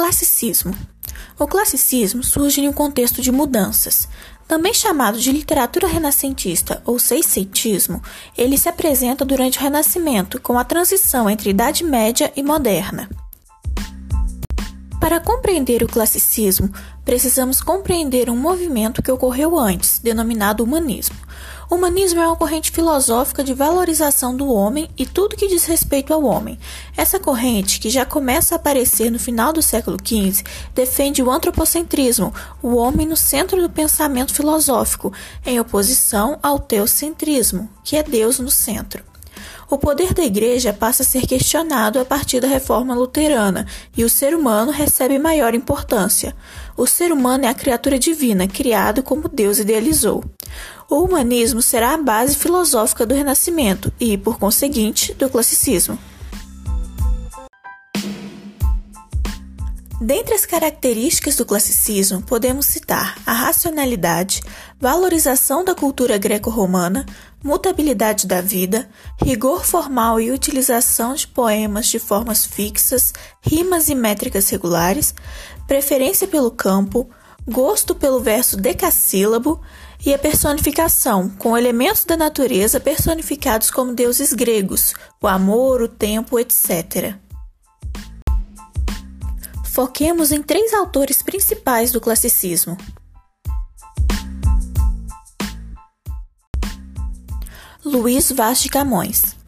Classicismo. O classicismo surge em um contexto de mudanças. Também chamado de literatura renascentista ou seiscentismo, ele se apresenta durante o Renascimento, com a transição entre Idade Média e Moderna. Para compreender o classicismo, precisamos compreender um movimento que ocorreu antes, denominado humanismo. O humanismo é uma corrente filosófica de valorização do homem e tudo que diz respeito ao homem. Essa corrente, que já começa a aparecer no final do século XV, defende o antropocentrismo, o homem no centro do pensamento filosófico, em oposição ao teocentrismo, que é Deus no centro. O poder da Igreja passa a ser questionado a partir da reforma luterana e o ser humano recebe maior importância. O ser humano é a criatura divina, criado como Deus idealizou. O humanismo será a base filosófica do Renascimento e, por conseguinte, do classicismo. Dentre as características do classicismo, podemos citar a racionalidade, valorização da cultura greco-romana, mutabilidade da vida, rigor formal e utilização de poemas de formas fixas, rimas e métricas regulares, preferência pelo campo, gosto pelo verso decassílabo e a personificação, com elementos da natureza personificados como deuses gregos, o amor, o tempo, etc. Foquemos em três autores principais do classicismo: Luís Vaz de Camões.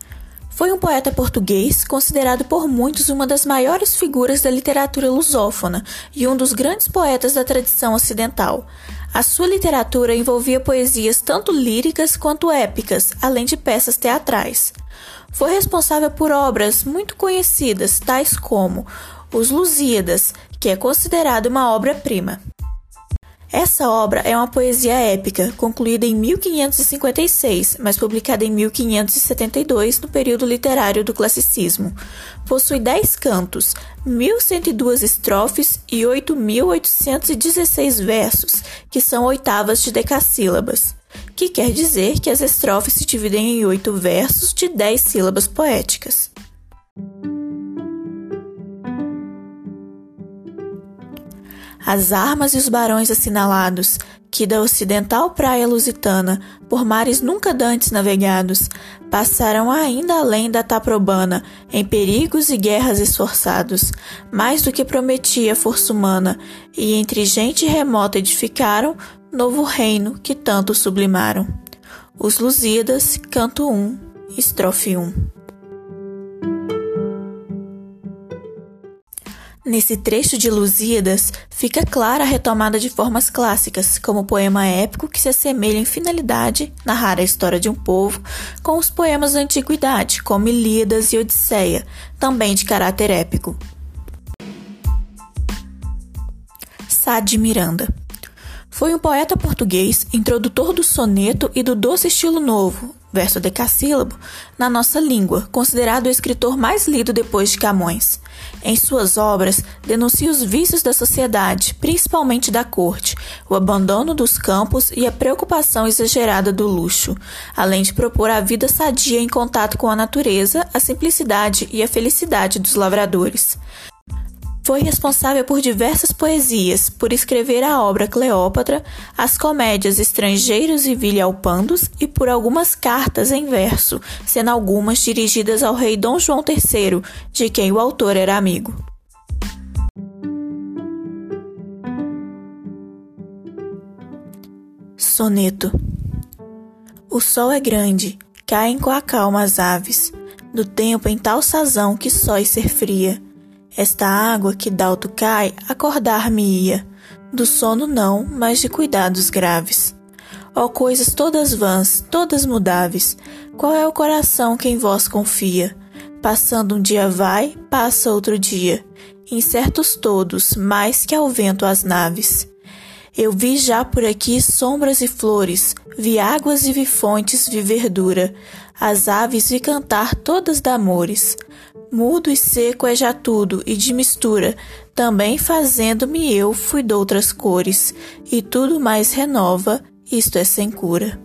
Foi um poeta português considerado por muitos uma das maiores figuras da literatura lusófona e um dos grandes poetas da tradição ocidental. A sua literatura envolvia poesias tanto líricas quanto épicas, além de peças teatrais. Foi responsável por obras muito conhecidas, tais como Os Lusíadas, que é considerada uma obra-prima. Essa obra é uma poesia épica, concluída em 1556, mas publicada em 1572, no período literário do classicismo. Possui 10 cantos, 1102 estrofes e 8.816 versos, que são oitavas de decassílabas, que quer dizer que as estrofes se dividem em oito versos de 10 sílabas poéticas. As armas e os barões assinalados, que da ocidental praia lusitana, por mares nunca dantes navegados, passaram ainda além da Taprobana, em perigos e guerras esforçados, mais do que prometia a força humana, e entre gente remota edificaram novo reino que tanto sublimaram. Os Lusíadas, canto 1, estrofe 1. Nesse trecho de Lusíadas, fica clara a retomada de formas clássicas, como poema épico que se assemelha em finalidade, narrar a história de um povo, com os poemas da antiguidade, como Ilíadas e Odisseia, também de caráter épico. Sá de Miranda foi um poeta português, introdutor do soneto e do doce estilo novo, verso decassílabo, na nossa língua, considerado o escritor mais lido depois de Camões. Em suas obras, denuncia os vícios da sociedade, principalmente da corte, o abandono dos campos e a preocupação exagerada do luxo, além de propor a vida sadia em contato com a natureza, a simplicidade e a felicidade dos lavradores. Foi responsável por diversas poesias, por escrever a obra Cleópatra, as comédias Estrangeiros e Vilhalpandos e por algumas cartas em verso, sendo algumas dirigidas ao rei Dom João III, de quem o autor era amigo. Soneto O sol é grande, caem com a calma as aves, do tempo em tal sazão que sóis ser fria esta água que dalto cai, acordar-me-ia. Do sono não, mas de cuidados graves. Ó coisas todas vãs, todas mudáveis, qual é o coração que em vós confia? Passando um dia vai, passa outro dia, incertos todos, mais que ao vento as naves. Eu vi já por aqui sombras e flores, vi águas e vi fontes, vi verdura, as aves vi cantar todas d'amores. Mudo e seco é já tudo, e de mistura, também fazendo-me eu fui doutras cores, e tudo mais renova, isto é sem cura.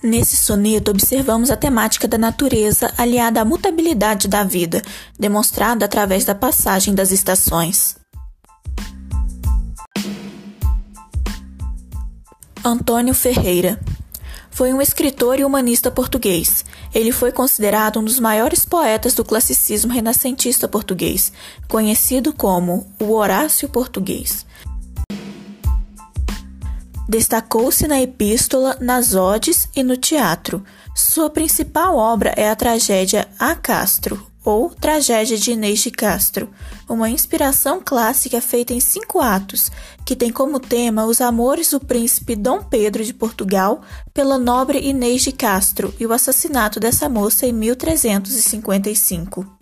Nesse soneto, observamos a temática da natureza aliada à mutabilidade da vida, demonstrada através da passagem das estações. Antônio Ferreira foi um escritor e humanista português. Ele foi considerado um dos maiores poetas do classicismo renascentista português, conhecido como o Horácio Português. Destacou-se na epístola, nas odes e no teatro. Sua principal obra é a tragédia A Castro, ou Tragédia de Inês de Castro, uma inspiração clássica feita em cinco atos, que tem como tema os amores do príncipe Dom Pedro de Portugal pela nobre Inês de Castro e o assassinato dessa moça em 1355.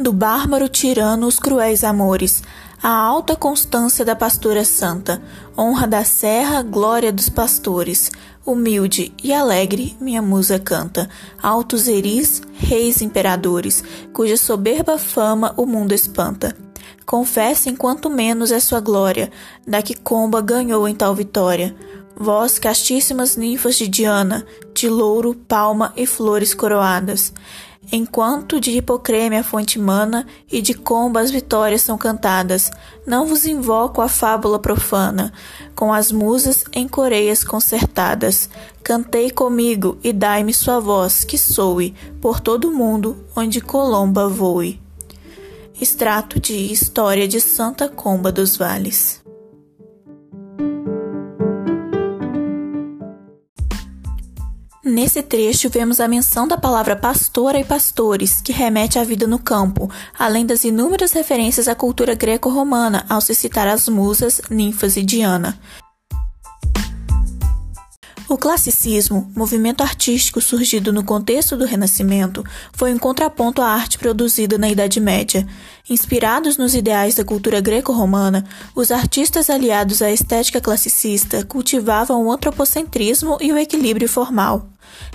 do bárbaro tirano os cruéis amores, a alta constância da pastora santa, honra da serra, glória dos pastores, humilde e alegre minha musa canta, altos eris, reis imperadores, cuja soberba fama o mundo espanta. Confessem quanto menos é sua glória, da que Comba ganhou em tal vitória. Vós, castíssimas ninfas de Diana, de louro, palma e flores coroadas, Enquanto de Hipocreme a fonte mana e de Comba as vitórias são cantadas, não vos invoco a fábula profana, com as musas em coreias concertadas. Cantei comigo e dai-me sua voz, que soe por todo o mundo onde Colomba voe. Extrato de História de Santa Comba dos Vales. Nesse trecho, vemos a menção da palavra pastora e pastores, que remete à vida no campo, além das inúmeras referências à cultura greco-romana ao se citar as musas, ninfas e Diana. O classicismo, movimento artístico surgido no contexto do Renascimento, foi um contraponto à arte produzida na Idade Média. Inspirados nos ideais da cultura greco-romana, os artistas aliados à estética classicista cultivavam o antropocentrismo e o equilíbrio formal.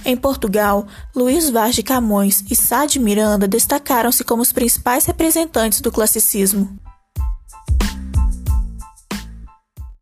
Em Portugal, Luís Vaz de Camões e Sá de Miranda destacaram-se como os principais representantes do classicismo.